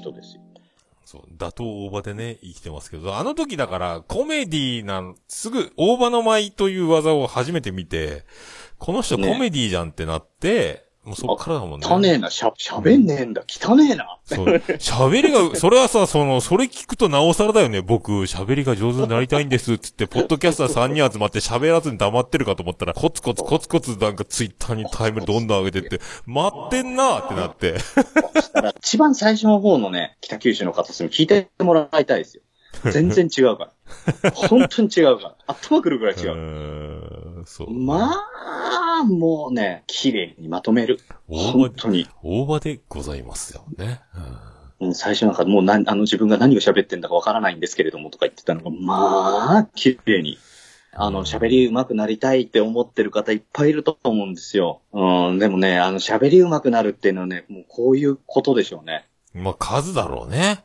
人ですよ。そう、打倒大場でね、生きてますけど、あの時だから、コメディなん、すぐ、大場の舞という技を初めて見て、この人コねメディじゃんってなって、もうそっからだもんね。汚ねえな、しゃ、喋んねえんだ、汚ねえな。そう。喋りが、それはさ、その、それ聞くとなおさらだよね。僕、喋りが上手になりたいんです、つって、ポッドキャスター3人集まって喋らずに黙ってるかと思ったら、コツコツコツコツなんかツイッターにタイムどんどん上げてって、待ってんなーってなって。一番最初の方のね、北九州の片隅聞いてもらいたいですよ。全然違うから。本当に違うから。頭くるぐらいう違う。ーん、そう。まあ、もうね、綺麗にまとめる。本当に。大場でございますよね。うん、最初なんかもうな、あの自分が何を喋ってんだかわからないんですけれどもとか言ってたのが、まあ、綺麗に。あの、喋り上手くなりたいって思ってる方いっぱいいると思うんですよ。うん、でもね、あの、喋り上手くなるっていうのはね、もうこういうことでしょうね。うん。まあ、数だろうね。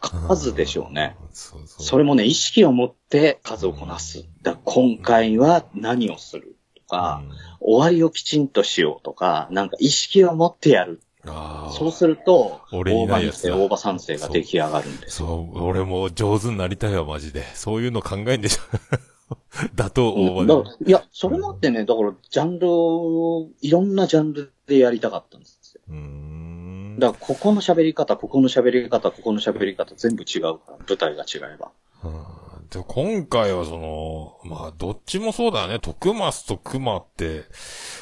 数でしょうね。うん。そうそう。それもね、意識を持って数をこなす。だ今回は何をするとか、終わりをきちんとしようとか、なんか意識を持ってやる。そうすると、俺に大場にしてないやつだ大場三世が出来上がるんです。そう、俺も上手になりたいわ、マジで。そういうの考えんでしょ。だと大場でいや、それもあってね、だから、ジャンルを、いろんなジャンルでやりたかったんですよ。うーん。だから、ここの喋り方、ここの喋り方、ここの喋り方、全部違うから、舞台が違えば。うんで今回はその、まあ、どっちもそうだよね。徳松と熊って、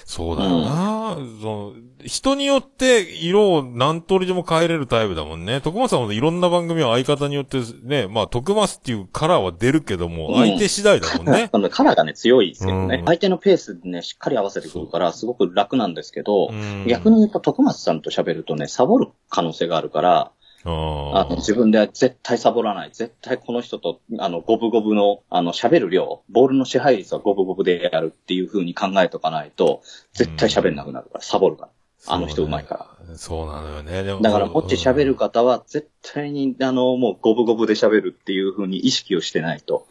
そうだよな、その。人によって色を何通りでも変えれるタイプだもんね。徳松さんもいろんな番組は相方によってね、まあ、徳松っていうカラーは出るけども、うん相手次第だもんね。あのカラーがね、強いですけどね。うん相手のペースでね、しっかり合わせてくるから、すごく楽なんですけど、うん逆に言うと、徳松さんと喋るとね、サボる可能性があるから、ああの自分では絶対サボらない。絶対この人と、あの、五分五分の、あの、喋る量、ボールの支配率は五分五分でやるっていう風に考えとかないと、絶対喋んなくなるから、サボるから。あの人うまいから。そうなのよね。でもだから、こっち喋る方は、絶対に、あの、もう五分五分で喋るっていう風に意識をしてないと、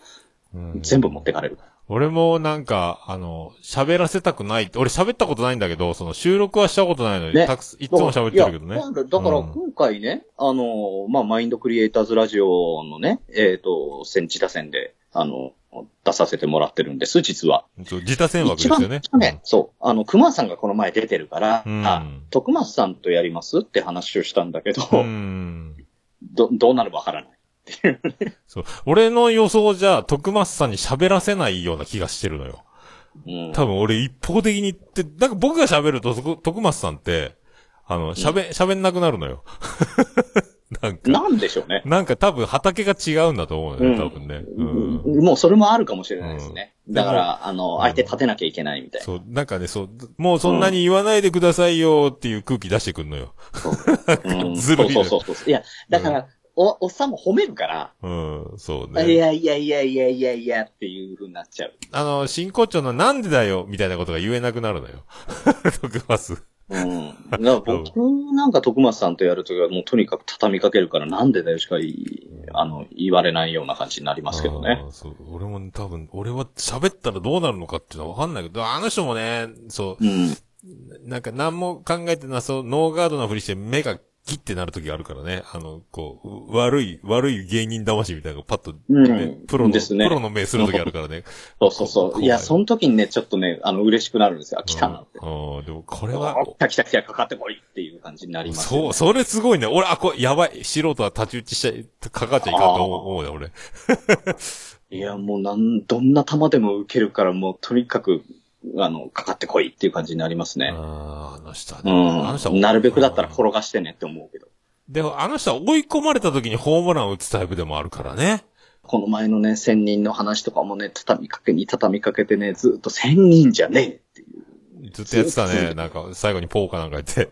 うん全部持ってかれるから。俺もなんか、あの、喋らせたくない。俺喋ったことないんだけど、その収録はしたことないのに、ねたくすいつも喋ってるけどね。だからだからうん今回ね、あの、まあ、マインドクリエイターズラジオのね、えっ、と、戦地打線で、あの、出させてもらってるんです、実は。そう自他戦枠ですよね。一番ね、そう。あの、熊さんがこの前出てるから、うんあ徳松さんとやります？って話をしたんだけど、うん。ど、どうなるかわからない。そう。俺の予想じゃ、徳松さんに喋らせないような気がしてるのよ。うん。多分俺一方的に言って、なんか僕が喋ると、そこ徳松さんって、あの、喋、喋んなくなるのよ。なんか、なんでしょうね。なんか多分畑が違うんだと思うのよ、多分ね。うん。もうそれもあるかもしれないですね。うんだから、あの、相手立てなきゃいけないみたいな。そう、なんかね、そう、もうそんなに言わないでくださいよっていう空気出してくんのよ。うんずるいねそうそうそうそう。いや、だから、お、おっさんも褒めるから、うん、そういね。やいやいやいやいやいやっていう風になっちゃう。あの、真骨頂のなんでだよみたいなことが言えなくなるのよ。徳松。うん。だから僕なんか徳松さんとやるときはもうとにかく畳みかけるからなんでだよしかいあの、言われないような感じになりますけどねそう。俺も多分、俺は喋ったらどうなるのかっていうのはわかんないけど、あの人もね、そう、うん。なんか何も考えてなそう、ノーガードなふりして目がギッてなる時があるからね。あの、こう、悪い、悪い芸人魂みたいなのがパッと、ねうんプロの、ですねプロの目する時あるからね。そうそうそう。いや、その時にね、ちょっとね、あの、嬉しくなるんですよ。あ来たなって。うんうんでもこれは、あ来た来た来た、かかってこいっていう感じになりますよね、そう、それすごいね。俺、あ、これ、やばい。素人は太刀打ちしちゃい、かかっちゃいかんと思う思うね、俺。いや、もうなん、どんな球でも受けるから、もうとにかく、あの、かかってこいっていう感じになりますね。あの人はうね。あの人はん。なるべくだったら転がしてねって思うけど。でも、あの人は追い込まれた時にホームランを打つタイプでもあるからね。この前のね、千人の話とかもね、畳みかけに畳みかけてね、ずっと千人じゃねえっていう。ずっとやってたね。なんか、最後にポーカーなんかやって。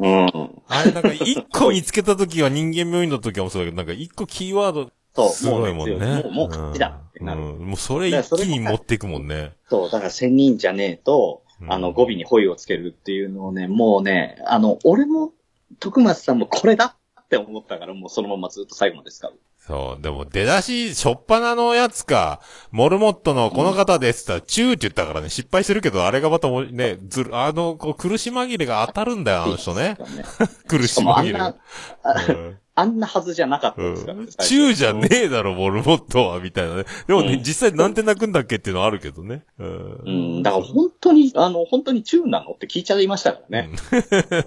うん。あれ、なんか、一個見つけた時は人間病院の時はもそうだけど、なんか一個キーワード、そう、すごいもんね。もう、もう勝ちだなる。うん。うんもうそれ一気に持っていくもんね。そう、だから千人じゃねえと、うんあの、語尾にホイをつけるっていうのをね、もうね、あの、俺も、徳松さんもこれだって思ったから、もうそのままずっと最後まで使う。そう。でも、出だし、しょっぱなのやつか、モルモットのこの方ですって言ったら、チューって言ったからね、失敗するけど、あれがまたもうね、ずる、あの、こう、苦し紛れが当たるんだよ、あの人ね。苦し紛れが。しかもあんな、あうんあんなはずじゃなかったうんですからね。。最初中じゃねえだろ、モルモットは、みたいなね。でもね、うん実際なんて泣くんだっけっていうのはあるけどね。う。うんん、だから本当に、あの、本当に中なのって聞いちゃいましたからね。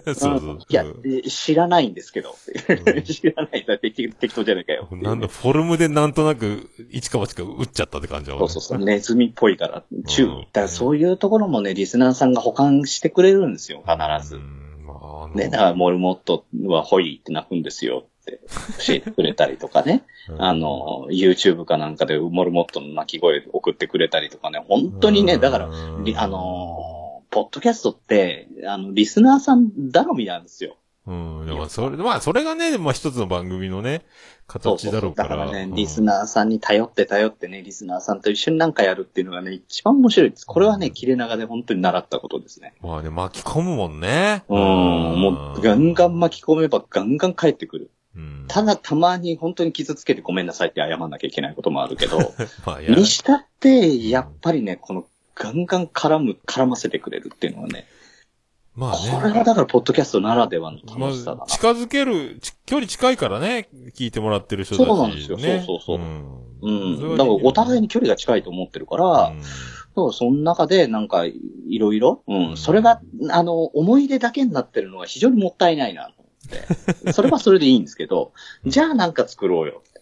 うん そうそう。いや知らないんですけど。知らない。だって適適当じゃないかよ。なんだ、フォルムでなんとなく、一か八か打っちゃったって感じだもんね。そうそうそう。ネズミっぽいから、中。うんだからそういうところもね、リスナーさんが保管してくれるんですよ、必ずね、だからモルモットはホイって鳴くんですよって教えてくれたりとかね。うんあの、YouTube かなんかでモルモットの鳴き声送ってくれたりとかね。本当にね、だから、あの、ポッドキャストって、あの、リスナーさん頼みなんですよ。うん。でもそれ、まあ、それがね、まあ一つの番組のね、形だろうか。だかららね、うんリスナーさんに頼って頼ってね、リスナーさんと一緒になんかやるっていうのがね、一番面白いです。これはね、切れ長で本当に習ったことですね。まあね、巻き込むもんね。うん、もうガンガン巻き込めばガンガン帰ってくる。うん。ただたまに本当に傷つけてごめんなさいって謝んなきゃいけないこともあるけど、まにしたって、やっぱりね、このガンガン絡む、絡ませてくれるっていうのはね、まあこれね。はだからポッドキャストならではのま楽しさだな。あ、近づける、ち距離近いからね、聞いてもらってる人たち、ね。そうなんですよそうそうそううん。うん。だからお互いに、に距離が近いと思ってるから、うんそう、その中でなんかいろいろ、うん、それが、あの、思い出だけになってるのは非常にもったいないなと思って。それはそれでいいんですけど、じゃあなんか作ろうよって。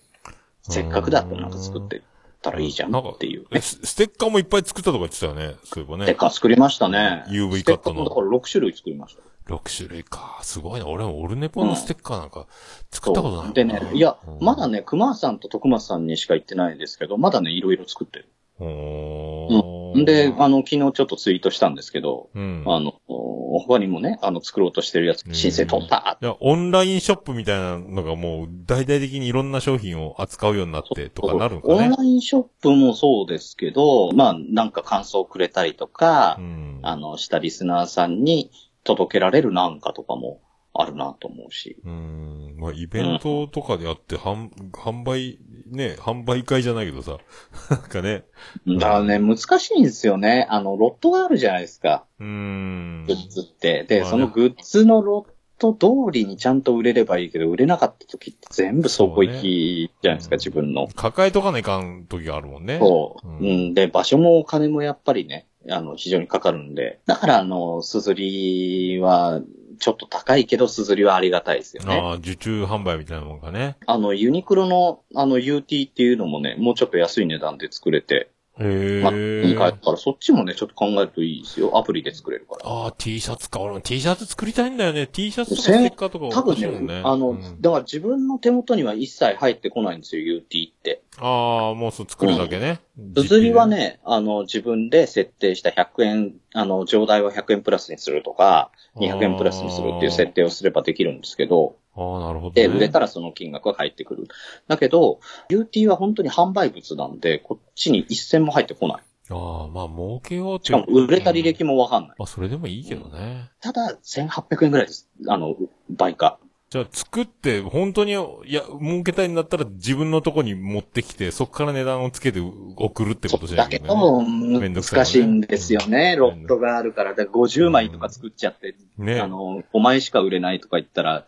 せっかくだったらなんか作ってったらいいじゃんっていうえね。スステッカーもいっぱい作ったとか言ってたよね。そういえばね。ステッカー作りましたね。UV カットのステッカーもだから6種類作りました。6種類か。すごいな。俺もオルネポのステッカーなんか作ったことないもんなでね、いや、うんまだね、熊さんと徳松さんにしか言ってないですけど、まだね、いろいろ作ってる。ほーで、あの、昨日ちょっとツイートしたんですけど、うん。あの、他にもね、あの、作ろうとしてるやつ、申請取ったいや、オンラインショップみたいなのがもう大々的にいろんな商品を扱うようになってとかなるんかね。オンラインショップもそうですけど、まあ、なんか感想をくれたりとか、うん。あの、したリスナーさんに届けられるなんかとかもあるなと思うし。うん。まあ、イベントとかであって、販、販売、ね、販売会じゃないけどさ。なんかね。だからね、難しいんですよね。あの、ロットがあるじゃないですか、うーんグ。ッズって。で、まあねそのグッズのロット通りにちゃんと売れればいいけど、売れなかった時って全部倉庫行きじゃないですか、ね自分の。抱えとかないかん時があるもんね。そう。うんうん。で、場所もお金もやっぱりね、あの、非常にかかるんで。だから、あの、すずりは、ちょっと高いけど、すずりはありがたいですよね。ああ、受注販売みたいなもんかね。あの、ユニクロの、あの、UT っていうのもね、もうちょっと安い値段で作れて、へまあ、いいかえ。ら、そっちもね、ちょっと考えるといいですよ。アプリで作れるから。ああ、T シャツか。俺も T シャツ作りたいんだよね。T シャツとかステッカーとか多分ね。、ねあの、うんだから自分の手元には一切入ってこないんですよ、UT って。ああ、もうそう作るだけね。すずりはね、あの、自分で設定した100円、あの、上代は100円プラスにするとか、200円プラスにするっていう設定をすればできるんですけど、ああ、なるほど、で、ね。売れたらその金額が返ってくる。だけど、UT は本当に販売物なんで、こっちに一銭も入ってこない。ああ、まあ儲けよう。しかも売れた履うん歴もわかんない。まあそれでもいいけどね。ただ、1800円ぐらいです。あの、倍価。じゃあ作って、本当に、いや、儲けたいんだったら自分のとこに持ってきて、そこから値段をつけて送るってことじゃなだけいけど、ど、めんどくさいよね難しいんですよね。ロットがあるから。だから50枚とか作っちゃって、ね。あの、5枚しか売れないとか言ったら、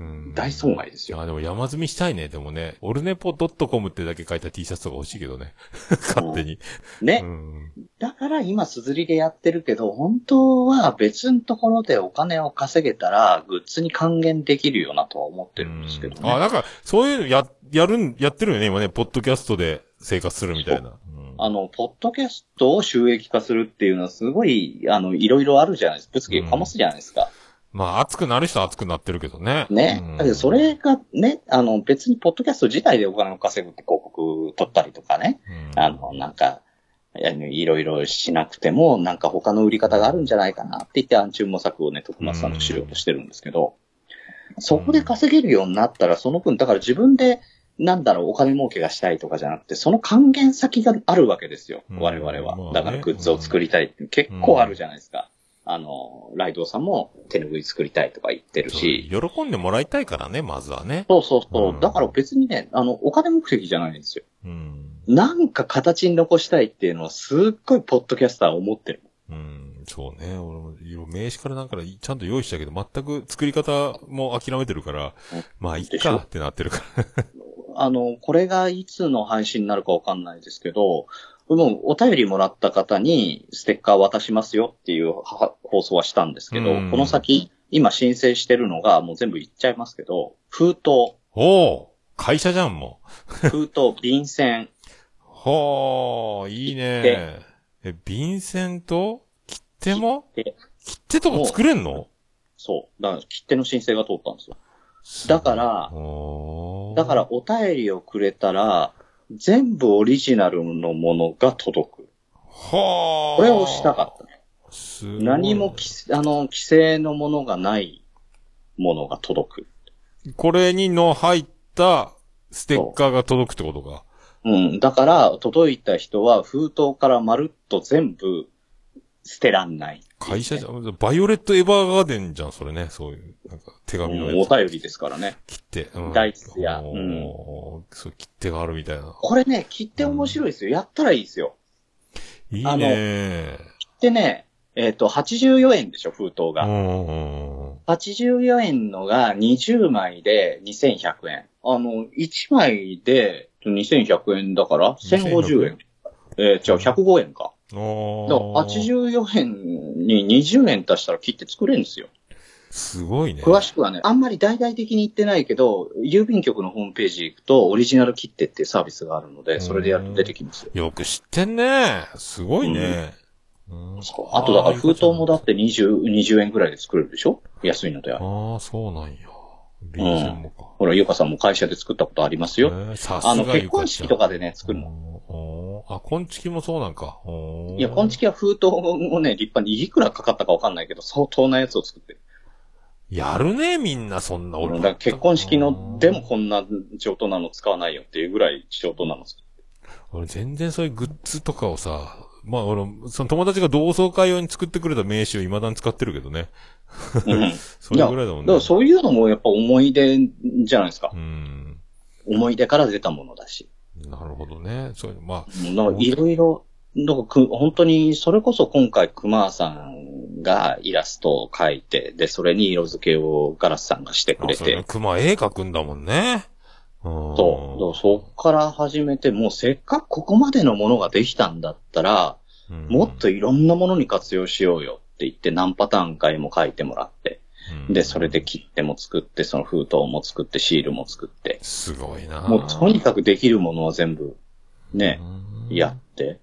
うん大損害ですよ。あ、でも山積みしたいね。でもね、オルネポ .com ってだけ書いた T シャツとか欲しいけどね。勝手に。ねう。ん。だから今、すずりでやってるけど、本当は別のところでお金を稼げたら、グッズに還元できるよなとは思ってるんですけどあ、ね。なんか、そういうのや、やるん、やってるよね、今ね、ポッドキャストで生活するみたいな。うんあの、ポッドキャストを収益化するっていうのはすごい、あの、いろいろあるじゃないですか。物議を醸すじゃないですか。まあ、熱くなる人は熱くなってるけどね。ね。うんだけど、それがね、あの、別にポッドキャスト自体でお金を稼ぐって広告取ったりとかね。うんあの、なんか、いろいろしなくても、なんか他の売り方があるんじゃないかなって言って、暗中模索をね、徳松さんとしようとしてるんですけど、そこで稼げるようになったら、その分、だから自分で、なんだろう、お金儲けがしたいとかじゃなくて、その還元先があるわけですよ、うん我々は。だからグッズを作りたいって結構あるじゃないですか。あの、ライドウさんも手拭い作りたいとか言ってるし。喜んでもらいたいからね、まずはね。そうそうそうう。んだから別にね、あの、お金目的じゃないんですよ。うん。なんか形に残したいっていうのはすっごいポッドキャスター思ってる。うん。そうね。俺も、名刺からなんかちゃんと用意したけど、全く作り方も諦めてるから、まあ、いっかってなってるから。あの、これがいつの配信になるかわかんないですけど、もうお便りもらった方にステッカー渡しますよっていうは放送はしたんですけど、うん。この先、今申請してるのがもう全部言っちゃいますけど、封筒、おお会社じゃん、も封筒、便箋、う。はあ、いいね。え、便箋と切手も？で切手とか作れんの？そう。だから切手の申請が通ったんですよ。だから、だからお便りをくれたら、全部オリジナルのものが届く。はあ。これをしたかったね。すごい何もき、あの、規制のものがないものが届く。これにの入ったステッカーが届くってことか。うん。だから、届いた人は封筒からまるっと全部捨てらんない。会社じゃん。バイオレットエヴァーガーデンじゃん、それね。そういう、なんか手うん紙のやつ。お便りですからね。切手。うん大筆やおーそう、切手があるみたいな。これね、切手面白いですよ。やったらいいですよ。いいあのね切手ね、えっ、と、84円でしょ、封筒が。うんうんうん。84円のが20枚で2100円。あの、1枚で2100円だから1050円。えー、じゃあ105円か。おだから84円に20円足したら切って作れるんですよ。すごいね。詳しくはね、あんまり大々的に言ってないけど、郵便局のホームページ行くとオリジナル切手っていうサービスがあるので、それでやると出てきますよ。よく知ってんね。すごいね。うんあとだから封筒もだって20、20円ぐらいで作れるでしょ？安いのであれ。ああ、そうなんや。便箋もか。ほら、ゆかさんも会社で作ったことありますよ。えーさすがあの、結婚式とかでね、作るの。あ、昆虫もそうなんか。いや、昆虫は封筒をね、立派にいくらかかったかわかんないけど、相当なやつを作ってる。やるね、みんな、そんなだから結婚式のでもこんな上等なの使わないよっていうぐらい上等なの作って俺全然そういうグッズとかをさ、まあ俺、その友達が同窓会用に作ってくれた名刺を未だに使ってるけどね。る。うん。それぐらいだもんね。だからそういうのもやっぱ思い出じゃないですかう。ん。思い出から出たものだし。なるほどね。そういう、まあ、いろいろ、なんかく本当に、それこそ今回熊さんがイラストを描いて、で、それに色付けをガラスさんがしてくれて熊絵描くんだもんね。うん。そう。だからそっから始めて、もうせっかくここまでのものができたんだったら、うんもっといろんなものに活用しようよって言って何パターンかも書いてもらって、うんで、それで切手も作って、その封筒も作って、シールも作って、すごいなもうとにかくできるものは全部、ね、うんやって、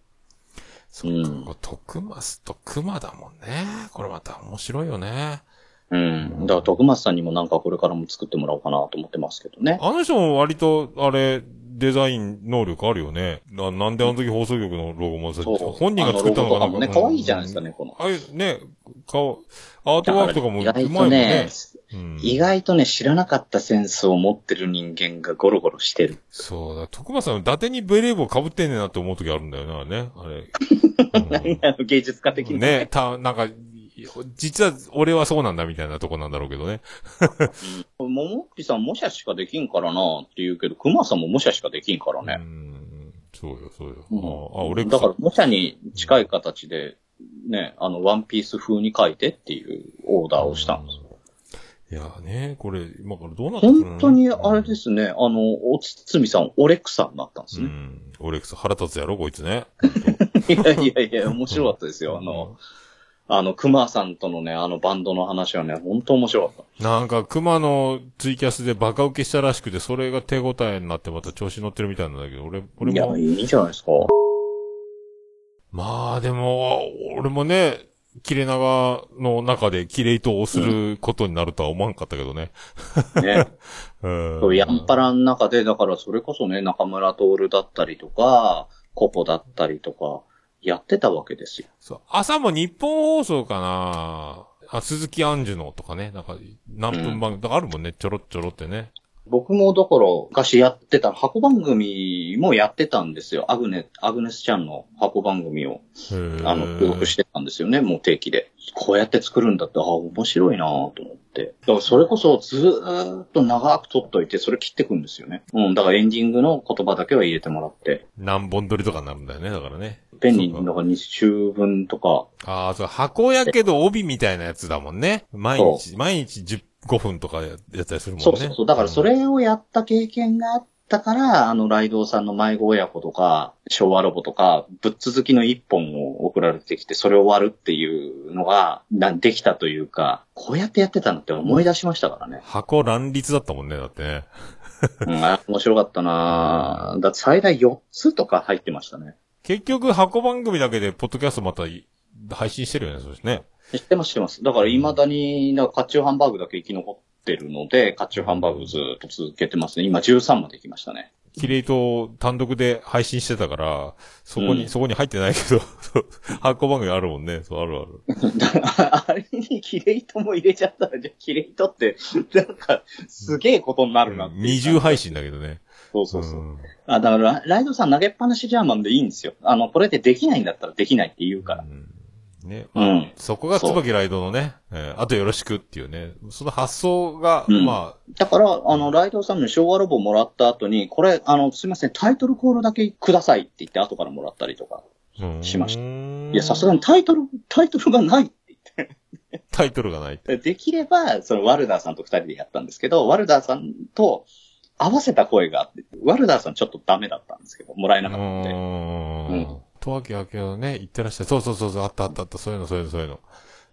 そっか、徳松と熊だもんね。これまた面白いよね。うん。だから徳松さんにもなんかこれからも作ってもらおうかなと思ってますけどね。あの人も割と、あれ、デザイン能力あるよね。ななんであの時放送局のロゴもさ。本人が作ったのかなかもね、可愛いじゃないですかね、この。ああいうね、顔、アートワークとかもうまいもんねね。、うん意外とね、知らなかったセンスを持ってる人間がゴロゴロしてる。そうだ、徳間さん、伊達にベレー帽被ってんねんなって思う時あるんだよな、ね。あれ。あの芸術家的うんな。ね、た、なんか、実は俺はそうなんだみたいなとこなんだろうけどね。ももっぴさん模写しかできんからなって言うけど、熊さんも模写しかできんからうね。ん。そうよ、そうよ。うんああ、俺だから模写に近い形で、ね、あの、ワンピース風に書いてっていうオーダーをしたんです。いやね、これ、今からどうなってくるの？本当にあれで。すね、あの、おつつみさん、オレクサになったんですね。うん。オレックス腹立つやろ、こいつね。いやいやいや、面白かったですよ。あの、あの、熊さんとのね、あのバンドの話はね、本当面白かっなんか、熊のツイキャスでバカ受けしたらしくて、それが手応えになってまた調子乗ってるみたいなんだけど、俺、た。いや、俺も、いいじゃないですか。まあでも、俺もね、切れ長の中で切れ糸をすることになるとは思わんかったけどね。ね。うんそう、ヤンパラの中で、だからそれこそね、中村徹だったりとか、コポだったりとか、やってたわけですよ。そう。朝も日本放送かな。あ、鈴木杏樹のとかね、なんか、何分番組、だからあるもんね、ちょろっちょろってね。僕もだから昔やってた、箱番組もやってたんですよ。アグネ、アグネスちゃんの箱番組を、あの、登録してたんですよね、もう定期で。こうやって作るんだって、あ、面白いなと思って。だからそれこそずーっと長く撮っといて、それ切ってくんですよね。うん、だからエンディングの言葉だけは入れてもらって。何本撮りとかになるんだよね、だからね。ペンに、だから2週分とか。ああ、そう、箱やけど帯みたいなやつだもんね。毎日、毎日10 5分とかやったりするもんね。そうそうそう。だからそれをやった経験があったから、あの、ライドウさんの迷子親子とか、昭和ロボとか、ぶっ続きの一本を送られてきて、それを終わるっていうのが、できたというか、こうやってやってたのって思い出しましたからね。箱乱立だったもんね、だってね。うん、面白かったなだって最大4つとか入ってましたね。結局、箱番組だけで、ポッドキャストまた配信してるよね、そうですね。知ってます、知ってます。だから未だに、なカッチューハンバーグだけ生き残ってるので、カッチューハンバーグずっと続けてますね。今13まで来ましたね。キレイト単独で配信してたから、そこに、うん、そこに入ってないけど、発行番組あるもんね。そう、あるある。あれにキレイトも入れちゃったら、じゃキレイトって、なんか、すげえことになるな二重配信だけどね。そうそうそう。うん、あ、だから、ライドさん投げっぱなしジャーマンでいいんですよ。あの、これでできないんだったらできないって言うから。うんね。うん。そこが椿ライドのね、えー、あとよろしくっていうね、その発想が、うん、まあ。だから、あの、ライドさんの昭和ロボもらった後に、これ、あの、すみません、タイトルコールだけくださいって言って後からもらったりとか、しました。いや、さすがにタイトル、タイトルがないって言って。タイトルがない できれば、そのワルダーさんと二人でやったんですけど、ワルダーさんと合わせた声があって、ワルダーさんちょっとダメだったんですけど、もらえなかったんで。うんとわけあけどね、行ってらっしゃい。そうそうそうそう、あったあったあった、そういうの、そういうの、そういうの。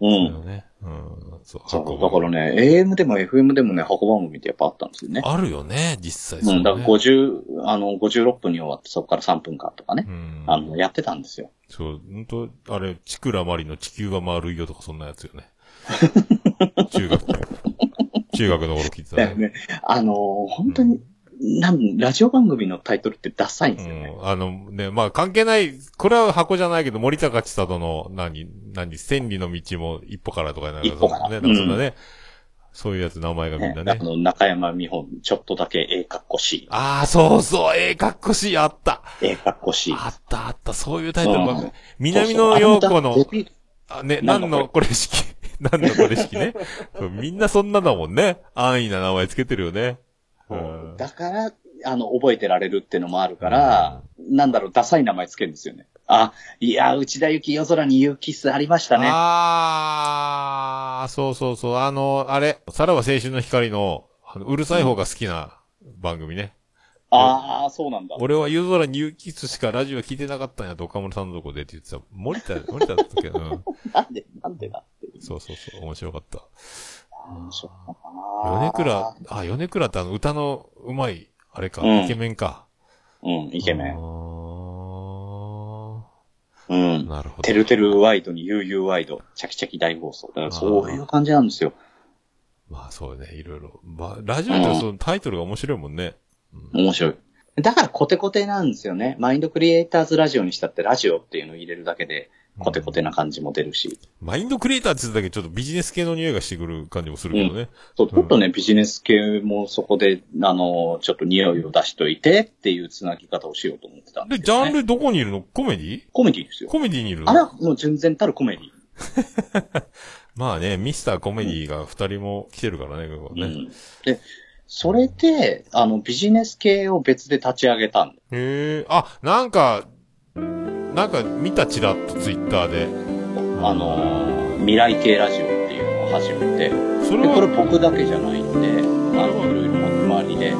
うん。そうね。うん。そう。そうだからね、AM でも FM でもね、箱番組ってやっぱあったんですよね。あるよね、実際、ね、うん、だから50、あの、56分に終わって、そこから3分間とかね。うん。あの、やってたんですよ。そう、ほんと、あれ、チクラマリの地球は丸いよとか、そんなやつよね。中学、中学の頃聞いてたね。ねあのー、本当に、なん、ラジオ番組のタイトルってダサいんですよね。うん、あのね、まあ関係ない、これは箱じゃないけど、森高千里の、何、何、千里の道も一歩からとかなんか、一歩から。ね、なんかそんなね、うん、そういうやつ名前がみんなね。ねあの、中山美穂、ちょっとだけええかっこしい。ああ、そうそう、ええかっこしい、あった。ええかっこしい。あったあった、そういうタイトル南野陽子の、あ、ね、何のこれ式、何のこれ式ね？みんなそんなだもんね。安易な名前つけてるよね。うん、だから、あの、覚えてられるっていうのもあるから、うん、なんだろう、ダサい名前つけるんですよね。あ、いや、内田幸夜空に言うキスありましたね。あー、そうそうそう、あの、あれ、さらば青春の光の、うるさい方が好きな番組ね。うん、あー、そうなんだ。俺は夜空に言うキスしかラジオ聞いてなかったんやと、岡村さんのとこでって言ってた。森田、森田だったっけ？ど、うん。なんで、なんでだって。そうそうそう、面白かった。面白かったな米倉、あ、米倉ってあの歌のうまいあれか、うん、イケメンか。うん、イケメン。うん。なるほど。てるてるワイドに悠々ワイド、チャキチャキ大放送。だからそういう感じなんですよ。まあそうね、いろいろ。まあ、ラジオってそのタイトルが面白いもんね。うん、面白い。だからコテコテなんですよね。マインドクリエイターズラジオにしたってラジオっていうのを入れるだけで、コテコテな感じも出るし。マインドクリエイターって言っただけちょっとビジネス系の匂いがしてくる感じもするけどね。うん、そう、ちょっとね、ビジネス系もそこで、あの、ちょっと匂いを出しといてっていう繋ぎ方をしようと思ってたんで、ね、で、ジャンルどこにいるの？コメディ？コメディですよ。コメディにいるあら、もう全然たるコメディ。まあね、ミスターコメディが二人も来てるからね、ここね。うん、で、それで、あの、ビジネス系を別で立ち上げたんへえ、あ、なんか、なんか見たちらっとツイッターで。あの、未来系ラジオっていうのを始めて、それこれ僕だけじゃないんで、あの、いろいろ周りで